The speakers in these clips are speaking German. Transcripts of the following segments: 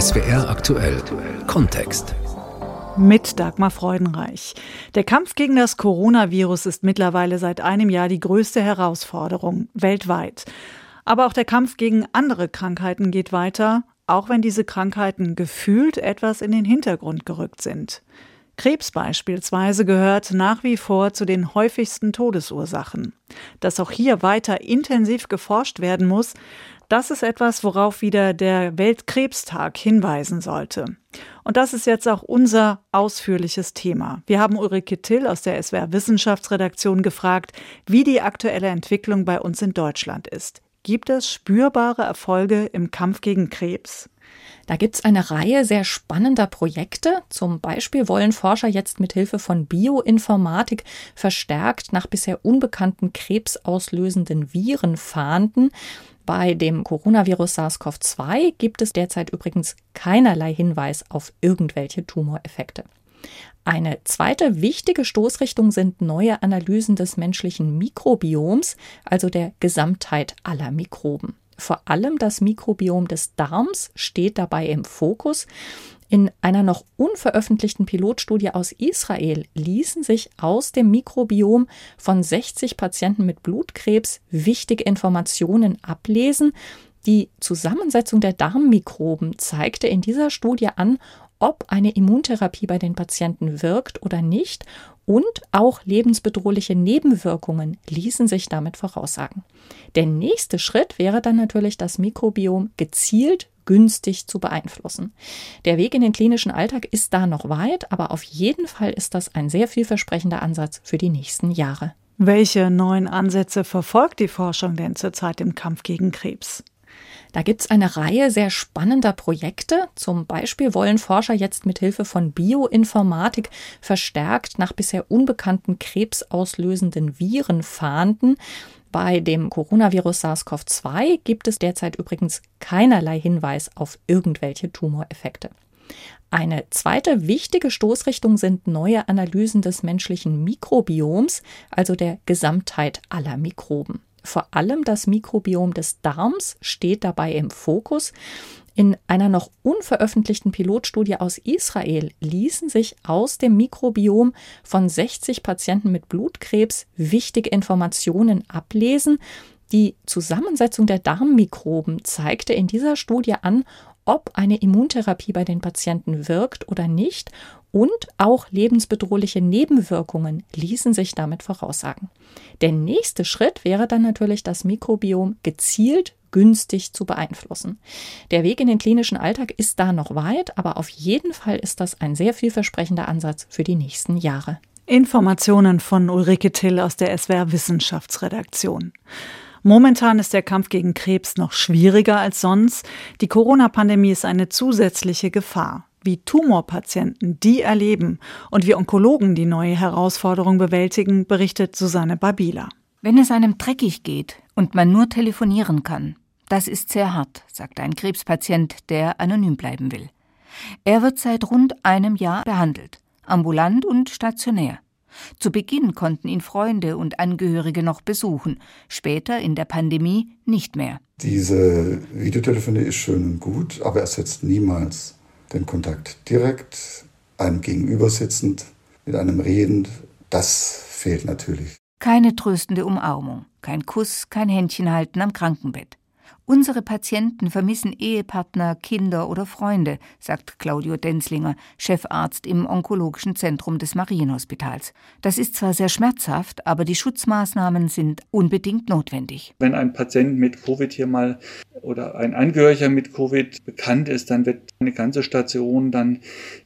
SWR aktuell Kontext. Mit Dagmar Freudenreich. Der Kampf gegen das Coronavirus ist mittlerweile seit einem Jahr die größte Herausforderung weltweit. Aber auch der Kampf gegen andere Krankheiten geht weiter, auch wenn diese Krankheiten gefühlt etwas in den Hintergrund gerückt sind. Krebs beispielsweise gehört nach wie vor zu den häufigsten Todesursachen. Dass auch hier weiter intensiv geforscht werden muss, das ist etwas, worauf wieder der Weltkrebstag hinweisen sollte. Und das ist jetzt auch unser ausführliches Thema. Wir haben Ulrike Till aus der SWR Wissenschaftsredaktion gefragt, wie die aktuelle Entwicklung bei uns in Deutschland ist. Gibt es spürbare Erfolge im Kampf gegen Krebs? Da gibt es eine Reihe sehr spannender Projekte. Zum Beispiel wollen Forscher jetzt mit Hilfe von Bioinformatik verstärkt nach bisher unbekannten krebsauslösenden Viren fahnden. Bei dem Coronavirus SARS-CoV-2 gibt es derzeit übrigens keinerlei Hinweis auf irgendwelche Tumoreffekte. Eine zweite wichtige Stoßrichtung sind neue Analysen des menschlichen Mikrobioms, also der Gesamtheit aller Mikroben. Vor allem das Mikrobiom des Darms steht dabei im Fokus. In einer noch unveröffentlichten Pilotstudie aus Israel ließen sich aus dem Mikrobiom von 60 Patienten mit Blutkrebs wichtige Informationen ablesen. Die Zusammensetzung der Darmmikroben zeigte in dieser Studie an, ob eine Immuntherapie bei den Patienten wirkt oder nicht und auch lebensbedrohliche Nebenwirkungen ließen sich damit voraussagen. Der nächste Schritt wäre dann natürlich, das Mikrobiom gezielt günstig zu beeinflussen. Der Weg in den klinischen Alltag ist da noch weit, aber auf jeden Fall ist das ein sehr vielversprechender Ansatz für die nächsten Jahre. Welche neuen Ansätze verfolgt die Forschung denn zurzeit im Kampf gegen Krebs? Da gibt es eine Reihe sehr spannender Projekte. Zum Beispiel wollen Forscher jetzt mit Hilfe von Bioinformatik verstärkt nach bisher unbekannten krebsauslösenden Viren fahnden. Bei dem Coronavirus SARS-CoV-2 gibt es derzeit übrigens keinerlei Hinweis auf irgendwelche Tumoreffekte. Eine zweite wichtige Stoßrichtung sind neue Analysen des menschlichen Mikrobioms, also der Gesamtheit aller Mikroben. Vor allem das Mikrobiom des Darms steht dabei im Fokus. In einer noch unveröffentlichten Pilotstudie aus Israel ließen sich aus dem Mikrobiom von 60 Patienten mit Blutkrebs wichtige Informationen ablesen. Die Zusammensetzung der Darmmikroben zeigte in dieser Studie an, ob eine Immuntherapie bei den Patienten wirkt oder nicht und auch lebensbedrohliche Nebenwirkungen ließen sich damit voraussagen. Der nächste Schritt wäre dann natürlich, das Mikrobiom gezielt günstig zu beeinflussen. Der Weg in den klinischen Alltag ist da noch weit, aber auf jeden Fall ist das ein sehr vielversprechender Ansatz für die nächsten Jahre. Informationen von Ulrike Till aus der SWR Wissenschaftsredaktion. Momentan ist der Kampf gegen Krebs noch schwieriger als sonst. Die Corona-Pandemie ist eine zusätzliche Gefahr. Wie Tumorpatienten die erleben und wie Onkologen die neue Herausforderung bewältigen, berichtet Susanne Babila. Wenn es einem dreckig geht und man nur telefonieren kann, das ist sehr hart, sagt ein Krebspatient, der anonym bleiben will. Er wird seit rund einem Jahr behandelt, ambulant und stationär. Zu Beginn konnten ihn Freunde und Angehörige noch besuchen, später in der Pandemie nicht mehr. Diese Videotelefonie ist schön und gut, aber ersetzt niemals den Kontakt direkt, einem gegenüber sitzend, mit einem redend. Das fehlt natürlich. Keine tröstende Umarmung, kein Kuss, kein Händchenhalten am Krankenbett. Unsere Patienten vermissen Ehepartner, Kinder oder Freunde, sagt Claudio Denzlinger, Chefarzt im Onkologischen Zentrum des Marienhospitals. Das ist zwar sehr schmerzhaft, aber die Schutzmaßnahmen sind unbedingt notwendig. Wenn ein Patient mit Covid hier mal oder ein Angehöriger mit Covid bekannt ist, dann wird eine ganze Station dann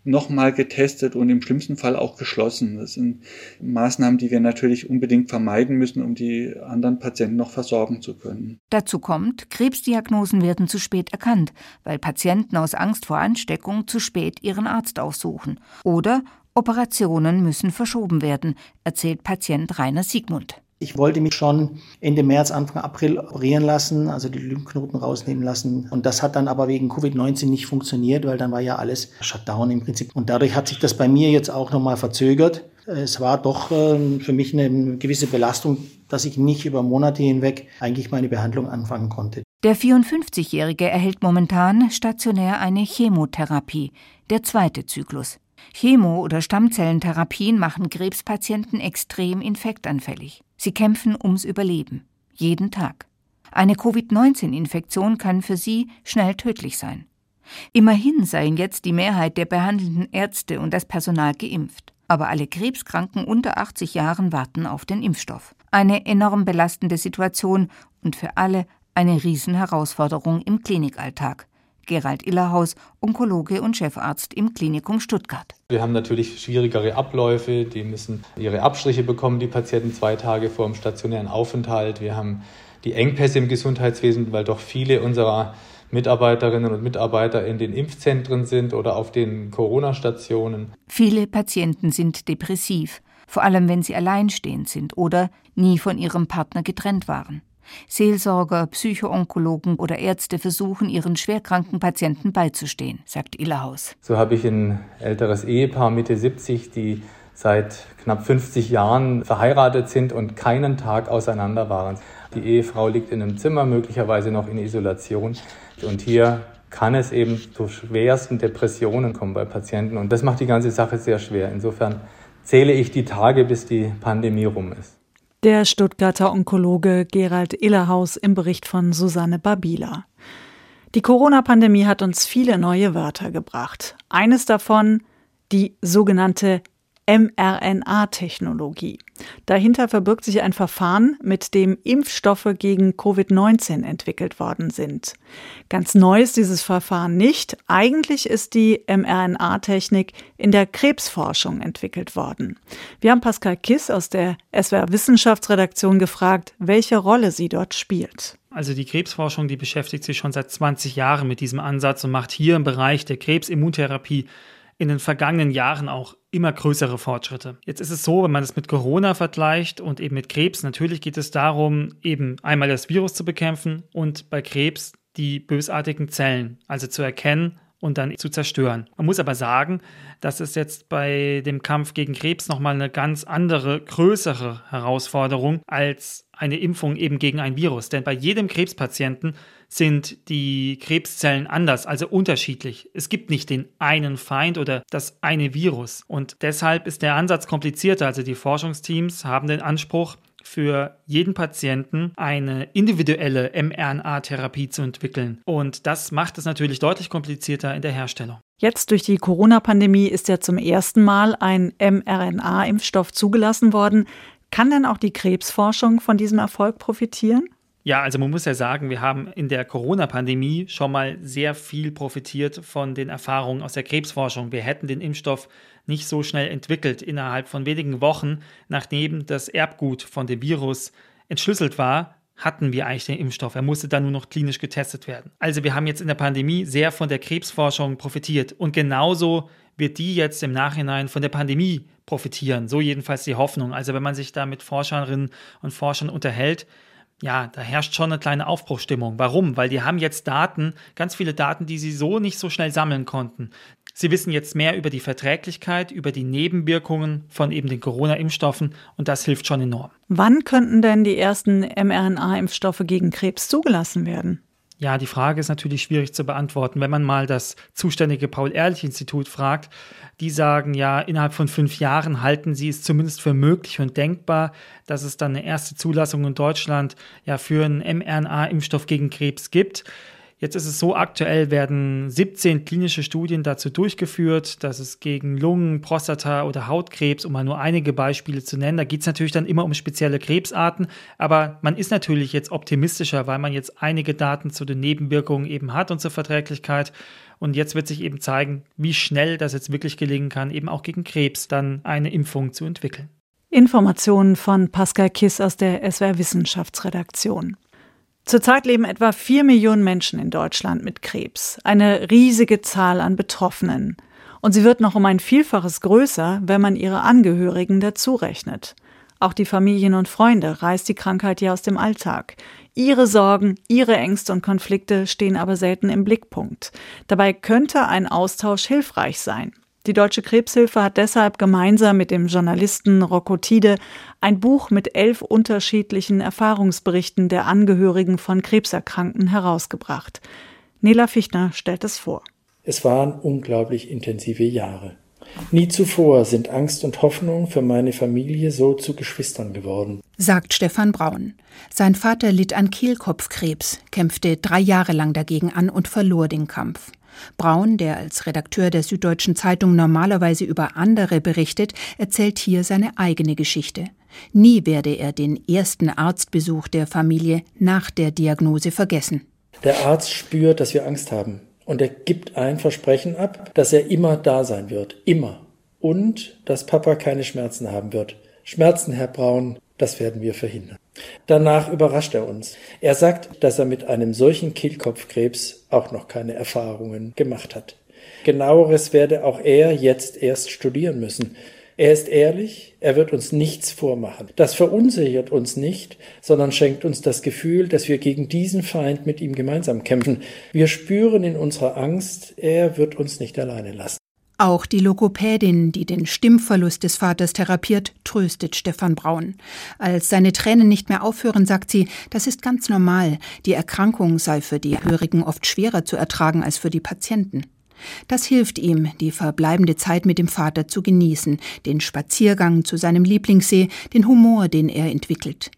nochmal getestet und im schlimmsten Fall auch geschlossen. Das sind Maßnahmen, die wir natürlich unbedingt vermeiden müssen, um die anderen Patienten noch versorgen zu können. Dazu kommt, Krebs Krebsdiagnosen werden zu spät erkannt, weil Patienten aus Angst vor Ansteckung zu spät ihren Arzt aufsuchen. Oder Operationen müssen verschoben werden, erzählt Patient Rainer Siegmund. Ich wollte mich schon Ende März, Anfang April operieren lassen, also die Lymphknoten rausnehmen lassen. Und das hat dann aber wegen Covid-19 nicht funktioniert, weil dann war ja alles Shutdown im Prinzip. Und dadurch hat sich das bei mir jetzt auch nochmal verzögert. Es war doch äh, für mich eine gewisse Belastung, dass ich nicht über Monate hinweg eigentlich meine Behandlung anfangen konnte. Der 54-Jährige erhält momentan stationär eine Chemotherapie, der zweite Zyklus. Chemo- oder Stammzellentherapien machen Krebspatienten extrem infektanfällig. Sie kämpfen ums Überleben. Jeden Tag. Eine Covid-19-Infektion kann für sie schnell tödlich sein. Immerhin seien jetzt die Mehrheit der behandelnden Ärzte und das Personal geimpft. Aber alle Krebskranken unter 80 Jahren warten auf den Impfstoff. Eine enorm belastende Situation und für alle eine Riesenherausforderung im Klinikalltag. Gerald Illerhaus, Onkologe und Chefarzt im Klinikum Stuttgart. Wir haben natürlich schwierigere Abläufe. Die müssen ihre Abstriche bekommen, die Patienten zwei Tage vor dem stationären Aufenthalt. Wir haben die Engpässe im Gesundheitswesen, weil doch viele unserer Mitarbeiterinnen und Mitarbeiter in den Impfzentren sind oder auf den Corona-Stationen. Viele Patienten sind depressiv, vor allem wenn sie alleinstehend sind oder nie von ihrem Partner getrennt waren. Seelsorger, Psychoonkologen oder Ärzte versuchen, ihren schwerkranken Patienten beizustehen, sagt Illerhaus. So habe ich ein älteres Ehepaar Mitte 70, die seit knapp 50 Jahren verheiratet sind und keinen Tag auseinander waren. Die Ehefrau liegt in einem Zimmer, möglicherweise noch in Isolation. Und hier kann es eben zu schwersten Depressionen kommen bei Patienten. Und das macht die ganze Sache sehr schwer. Insofern zähle ich die Tage, bis die Pandemie rum ist. Der Stuttgarter Onkologe Gerald Illerhaus im Bericht von Susanne Babila. Die Corona-Pandemie hat uns viele neue Wörter gebracht. Eines davon die sogenannte mRNA-Technologie. Dahinter verbirgt sich ein Verfahren, mit dem Impfstoffe gegen Covid-19 entwickelt worden sind. Ganz neu ist dieses Verfahren nicht. Eigentlich ist die mRNA-Technik in der Krebsforschung entwickelt worden. Wir haben Pascal Kiss aus der SWR Wissenschaftsredaktion gefragt, welche Rolle sie dort spielt. Also die Krebsforschung, die beschäftigt sich schon seit 20 Jahren mit diesem Ansatz und macht hier im Bereich der Krebsimmuntherapie in den vergangenen Jahren auch immer größere Fortschritte. Jetzt ist es so, wenn man es mit Corona vergleicht und eben mit Krebs, natürlich geht es darum, eben einmal das Virus zu bekämpfen und bei Krebs die bösartigen Zellen, also zu erkennen und dann zu zerstören. Man muss aber sagen, dass es jetzt bei dem Kampf gegen Krebs nochmal eine ganz andere, größere Herausforderung als eine Impfung eben gegen ein Virus. Denn bei jedem Krebspatienten sind die Krebszellen anders, also unterschiedlich. Es gibt nicht den einen Feind oder das eine Virus. Und deshalb ist der Ansatz komplizierter. Also die Forschungsteams haben den Anspruch, für jeden Patienten eine individuelle mRNA-Therapie zu entwickeln. Und das macht es natürlich deutlich komplizierter in der Herstellung. Jetzt durch die Corona-Pandemie ist ja zum ersten Mal ein mRNA-Impfstoff zugelassen worden. Kann denn auch die Krebsforschung von diesem Erfolg profitieren? Ja, also man muss ja sagen, wir haben in der Corona-Pandemie schon mal sehr viel profitiert von den Erfahrungen aus der Krebsforschung. Wir hätten den Impfstoff nicht so schnell entwickelt innerhalb von wenigen Wochen, nachdem das Erbgut von dem Virus entschlüsselt war, hatten wir eigentlich den Impfstoff. Er musste dann nur noch klinisch getestet werden. Also wir haben jetzt in der Pandemie sehr von der Krebsforschung profitiert und genauso wird die jetzt im Nachhinein von der Pandemie profitieren. So jedenfalls die Hoffnung. Also wenn man sich da mit Forscherinnen und Forschern unterhält, ja, da herrscht schon eine kleine Aufbruchstimmung. Warum? Weil die haben jetzt Daten, ganz viele Daten, die sie so nicht so schnell sammeln konnten. Sie wissen jetzt mehr über die Verträglichkeit, über die Nebenwirkungen von eben den Corona-Impfstoffen und das hilft schon enorm. Wann könnten denn die ersten mRNA-Impfstoffe gegen Krebs zugelassen werden? Ja, die Frage ist natürlich schwierig zu beantworten. Wenn man mal das zuständige Paul-Ehrlich-Institut fragt, die sagen ja, innerhalb von fünf Jahren halten sie es zumindest für möglich und denkbar, dass es dann eine erste Zulassung in Deutschland ja für einen mRNA-Impfstoff gegen Krebs gibt. Jetzt ist es so, aktuell werden 17 klinische Studien dazu durchgeführt, dass es gegen Lungen, Prostata oder Hautkrebs, um mal nur einige Beispiele zu nennen, da geht es natürlich dann immer um spezielle Krebsarten, aber man ist natürlich jetzt optimistischer, weil man jetzt einige Daten zu den Nebenwirkungen eben hat und zur Verträglichkeit. Und jetzt wird sich eben zeigen, wie schnell das jetzt wirklich gelingen kann, eben auch gegen Krebs dann eine Impfung zu entwickeln. Informationen von Pascal Kiss aus der SWR Wissenschaftsredaktion. Zurzeit leben etwa vier Millionen Menschen in Deutschland mit Krebs, eine riesige Zahl an Betroffenen. Und sie wird noch um ein Vielfaches größer, wenn man ihre Angehörigen dazu rechnet. Auch die Familien und Freunde reißt die Krankheit ja aus dem Alltag. Ihre Sorgen, ihre Ängste und Konflikte stehen aber selten im Blickpunkt. Dabei könnte ein Austausch hilfreich sein. Die Deutsche Krebshilfe hat deshalb gemeinsam mit dem Journalisten Rocco Tide ein Buch mit elf unterschiedlichen Erfahrungsberichten der Angehörigen von Krebserkrankten herausgebracht. Nela Fichtner stellt es vor. Es waren unglaublich intensive Jahre. Nie zuvor sind Angst und Hoffnung für meine Familie so zu Geschwistern geworden, sagt Stefan Braun. Sein Vater litt an Kehlkopfkrebs, kämpfte drei Jahre lang dagegen an und verlor den Kampf. Braun, der als Redakteur der Süddeutschen Zeitung normalerweise über andere berichtet, erzählt hier seine eigene Geschichte. Nie werde er den ersten Arztbesuch der Familie nach der Diagnose vergessen. Der Arzt spürt, dass wir Angst haben. Und er gibt ein Versprechen ab, dass er immer da sein wird. Immer. Und dass Papa keine Schmerzen haben wird. Schmerzen, Herr Braun, das werden wir verhindern. Danach überrascht er uns. Er sagt, dass er mit einem solchen Kehlkopfkrebs auch noch keine Erfahrungen gemacht hat. Genaueres werde auch er jetzt erst studieren müssen. Er ist ehrlich, er wird uns nichts vormachen. Das verunsichert uns nicht, sondern schenkt uns das Gefühl, dass wir gegen diesen Feind mit ihm gemeinsam kämpfen. Wir spüren in unserer Angst, er wird uns nicht alleine lassen. Auch die Logopädin, die den Stimmverlust des Vaters therapiert, tröstet Stefan Braun. Als seine Tränen nicht mehr aufhören, sagt sie, das ist ganz normal. Die Erkrankung sei für die Hörigen oft schwerer zu ertragen als für die Patienten. Das hilft ihm, die verbleibende Zeit mit dem Vater zu genießen, den Spaziergang zu seinem Lieblingssee, den Humor, den er entwickelt.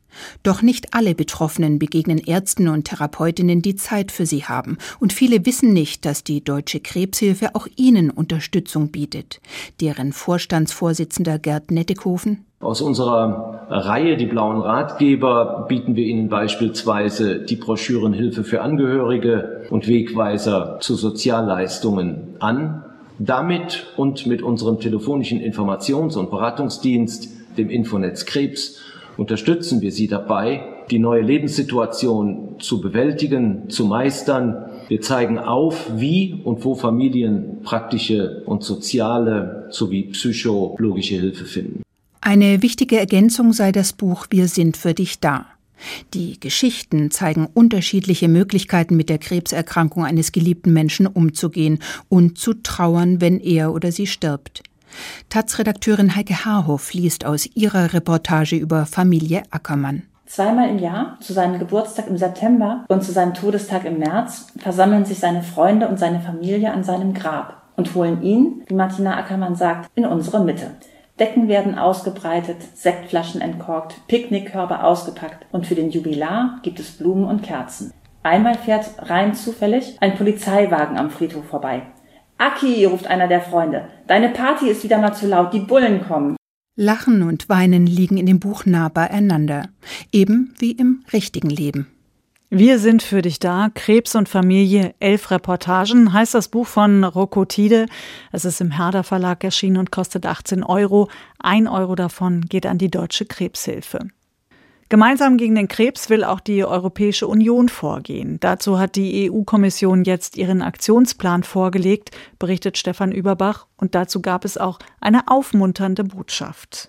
Doch nicht alle Betroffenen begegnen Ärzten und Therapeutinnen, die Zeit für sie haben. Und viele wissen nicht, dass die Deutsche Krebshilfe auch ihnen Unterstützung bietet. Deren Vorstandsvorsitzender Gerd Nettekofen aus unserer Reihe Die blauen Ratgeber bieten wir Ihnen beispielsweise die Broschüren Hilfe für Angehörige und Wegweiser zu Sozialleistungen an. Damit und mit unserem telefonischen Informations- und Beratungsdienst, dem Infonetz Krebs, unterstützen wir Sie dabei, die neue Lebenssituation zu bewältigen, zu meistern. Wir zeigen auf, wie und wo Familien praktische und soziale sowie psychologische Hilfe finden. Eine wichtige Ergänzung sei das Buch Wir sind für dich da. Die Geschichten zeigen unterschiedliche Möglichkeiten, mit der Krebserkrankung eines geliebten Menschen umzugehen und zu trauern, wenn er oder sie stirbt. Taz-Redakteurin Heike Haarhoff liest aus ihrer Reportage über Familie Ackermann. Zweimal im Jahr, zu seinem Geburtstag im September und zu seinem Todestag im März, versammeln sich seine Freunde und seine Familie an seinem Grab und holen ihn, wie Martina Ackermann sagt, in unsere Mitte. Decken werden ausgebreitet, Sektflaschen entkorkt, Picknickkörbe ausgepackt und für den Jubilar gibt es Blumen und Kerzen. Einmal fährt rein zufällig ein Polizeiwagen am Friedhof vorbei. Aki, ruft einer der Freunde, deine Party ist wieder mal zu laut, die Bullen kommen. Lachen und Weinen liegen in dem Buch nah beieinander, eben wie im richtigen Leben. Wir sind für dich da. Krebs und Familie, elf Reportagen, heißt das Buch von Rocco Tide. Es ist im Herder Verlag erschienen und kostet 18 Euro. Ein Euro davon geht an die Deutsche Krebshilfe. Gemeinsam gegen den Krebs will auch die Europäische Union vorgehen. Dazu hat die EU-Kommission jetzt ihren Aktionsplan vorgelegt, berichtet Stefan Überbach. Und dazu gab es auch eine aufmunternde Botschaft.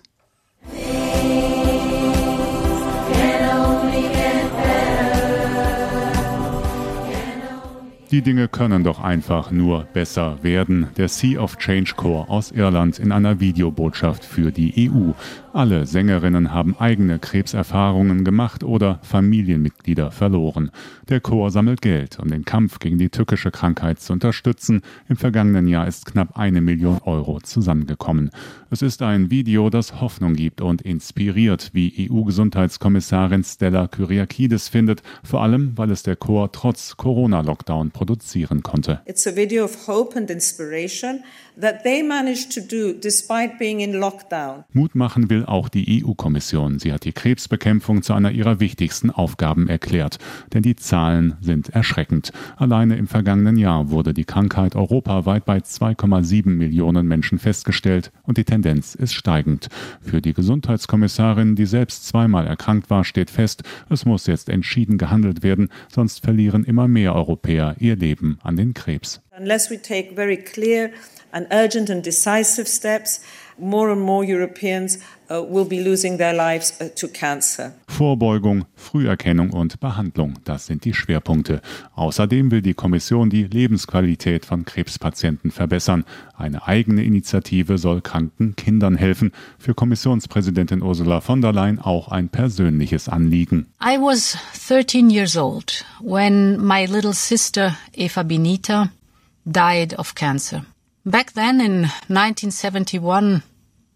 Die Dinge können doch einfach nur besser werden. Der Sea of Change Corps aus Irland in einer Videobotschaft für die EU. Alle Sängerinnen haben eigene Krebserfahrungen gemacht oder Familienmitglieder verloren. Der Chor sammelt Geld, um den Kampf gegen die tückische Krankheit zu unterstützen. Im vergangenen Jahr ist knapp eine Million Euro zusammengekommen. Es ist ein Video, das Hoffnung gibt und inspiriert, wie EU-Gesundheitskommissarin Stella Kyriakides findet, vor allem weil es der Chor trotz Corona-Lockdown produzieren konnte. It's a video of hope and inspiration that they managed to do despite being in lockdown. Mut machen will auch die EU-Kommission. Sie hat die Krebsbekämpfung zu einer ihrer wichtigsten Aufgaben erklärt. Denn die Zahlen sind erschreckend. Alleine im vergangenen Jahr wurde die Krankheit europaweit bei 2,7 Millionen Menschen festgestellt und die Tendenz ist steigend. Für die Gesundheitskommissarin, die selbst zweimal erkrankt war, steht fest, es muss jetzt entschieden gehandelt werden, sonst verlieren immer mehr Europäer ihr Leben an den Krebs. Unless we take very clear and urgent and decisive steps, more and more Europeans uh, will be losing their lives uh, to cancer. Vorbeugung, Früherkennung und Behandlung, das sind die Schwerpunkte. Außerdem will die Kommission die Lebensqualität von Krebspatienten verbessern. Eine eigene Initiative soll kranken Kindern helfen. Für Kommissionspräsidentin Ursula von der Leyen auch ein persönliches Anliegen. I was 13 years old when my little sister Eva Benita died of cancer. Back then in 1971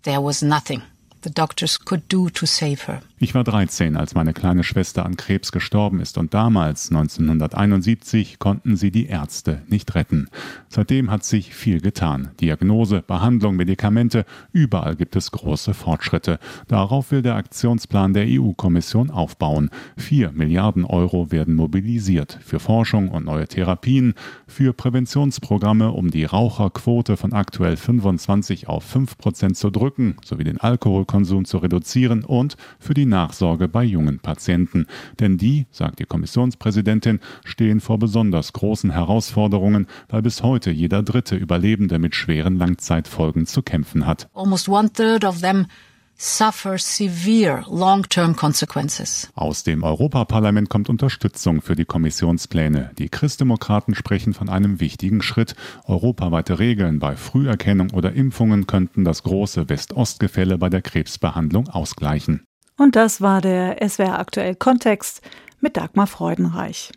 there was nothing the doctors could do to save her. Ich war 13, als meine kleine Schwester an Krebs gestorben ist und damals, 1971, konnten sie die Ärzte nicht retten. Seitdem hat sich viel getan. Diagnose, Behandlung, Medikamente, überall gibt es große Fortschritte. Darauf will der Aktionsplan der EU-Kommission aufbauen. Vier Milliarden Euro werden mobilisiert für Forschung und neue Therapien, für Präventionsprogramme, um die Raucherquote von aktuell 25 auf 5 Prozent zu drücken, sowie den Alkoholkonsum zu reduzieren und für die Nachsorge bei jungen Patienten. Denn die, sagt die Kommissionspräsidentin, stehen vor besonders großen Herausforderungen, weil bis heute jeder dritte Überlebende mit schweren Langzeitfolgen zu kämpfen hat. Almost one third of them suffer severe long-term consequences. Aus dem Europaparlament kommt Unterstützung für die Kommissionspläne. Die Christdemokraten sprechen von einem wichtigen Schritt. Europaweite Regeln bei Früherkennung oder Impfungen könnten das große West-Ost-Gefälle bei der Krebsbehandlung ausgleichen. Und das war der SWR aktuell Kontext mit Dagmar Freudenreich.